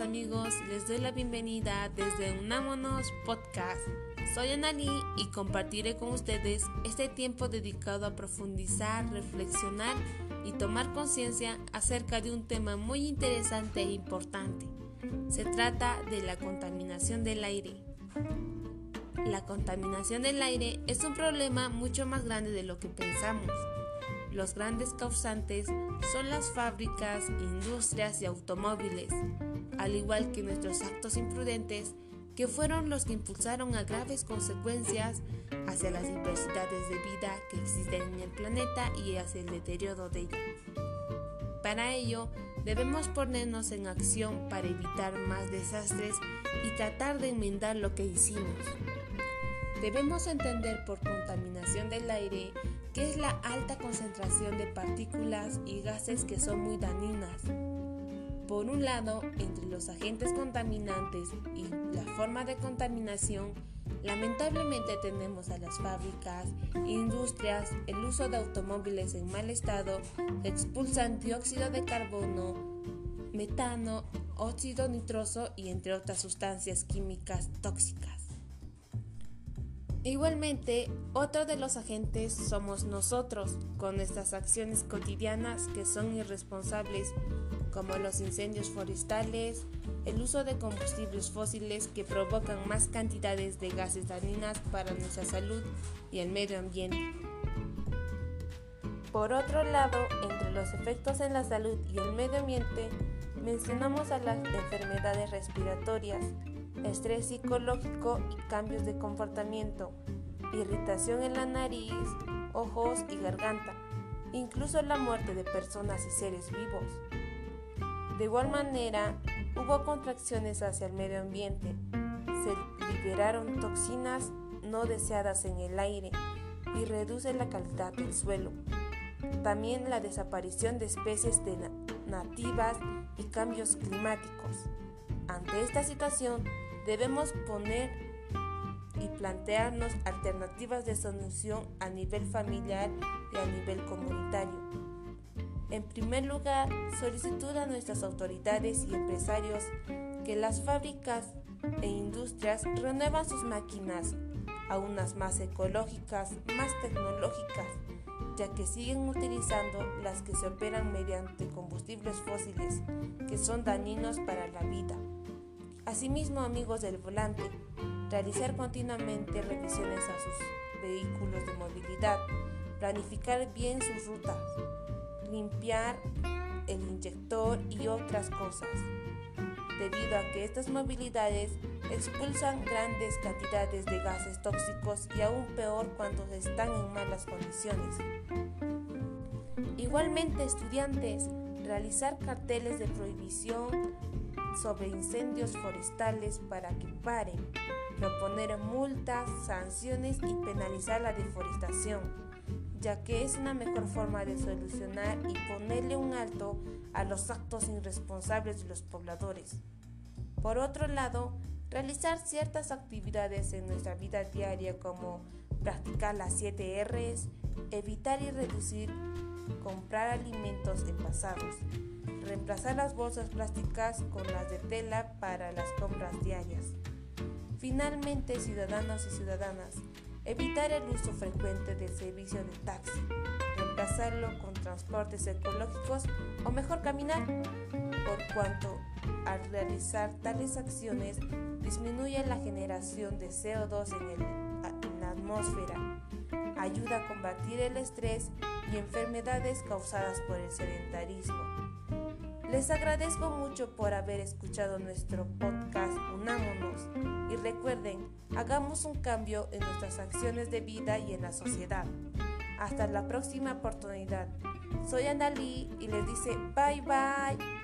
amigos, les doy la bienvenida desde Unámonos Podcast. Soy Anali y compartiré con ustedes este tiempo dedicado a profundizar, reflexionar y tomar conciencia acerca de un tema muy interesante e importante. Se trata de la contaminación del aire. La contaminación del aire es un problema mucho más grande de lo que pensamos. Los grandes causantes son las fábricas, industrias y automóviles, al igual que nuestros actos imprudentes que fueron los que impulsaron a graves consecuencias hacia las diversidades de vida que existen en el planeta y hacia el deterioro de ella. Para ello, debemos ponernos en acción para evitar más desastres y tratar de enmendar lo que hicimos. Debemos entender por contaminación del aire que es la alta concentración de partículas y gases que son muy dañinas. Por un lado, entre los agentes contaminantes y la forma de contaminación, lamentablemente tenemos a las fábricas, industrias, el uso de automóviles en mal estado expulsan dióxido de carbono, metano, óxido nitroso y entre otras sustancias químicas tóxicas. Igualmente, otro de los agentes somos nosotros, con nuestras acciones cotidianas que son irresponsables, como los incendios forestales, el uso de combustibles fósiles que provocan más cantidades de gases dañinas para nuestra salud y el medio ambiente. Por otro lado, entre los efectos en la salud y el medio ambiente, mencionamos a las enfermedades respiratorias, estrés psicológico y cambios de comportamiento, irritación en la nariz, ojos y garganta, incluso la muerte de personas y seres vivos. De igual manera, hubo contracciones hacia el medio ambiente, se liberaron toxinas no deseadas en el aire y reduce la calidad del suelo. También la desaparición de especies nativas y cambios climáticos. Ante esta situación, debemos poner y plantearnos alternativas de solución a nivel familiar y a nivel comunitario. En primer lugar, solicitud a nuestras autoridades y empresarios que las fábricas e industrias renuevan sus máquinas a unas más ecológicas, más tecnológicas, ya que siguen utilizando las que se operan mediante combustibles fósiles que son dañinos para la vida. Asimismo, amigos del volante, realizar continuamente revisiones a sus vehículos de movilidad, planificar bien sus rutas, limpiar el inyector y otras cosas, debido a que estas movilidades expulsan grandes cantidades de gases tóxicos y aún peor cuando están en malas condiciones. Igualmente, estudiantes, realizar carteles de prohibición sobre incendios forestales para que paren, proponer multas, sanciones y penalizar la deforestación, ya que es una mejor forma de solucionar y ponerle un alto a los actos irresponsables de los pobladores. Por otro lado, realizar ciertas actividades en nuestra vida diaria como practicar las 7 Rs, evitar y reducir comprar alimentos envasados, reemplazar las bolsas plásticas con las de tela para las compras diarias. Finalmente, ciudadanos y ciudadanas, evitar el uso frecuente del servicio de taxi, reemplazarlo con transportes ecológicos o mejor caminar, por cuanto al realizar tales acciones disminuye la generación de CO2 en, en la atmósfera, ayuda a combatir el estrés y enfermedades causadas por el sedentarismo. Les agradezco mucho por haber escuchado nuestro podcast Unámonos y recuerden, hagamos un cambio en nuestras acciones de vida y en la sociedad. Hasta la próxima oportunidad. Soy Lee y les dice bye bye.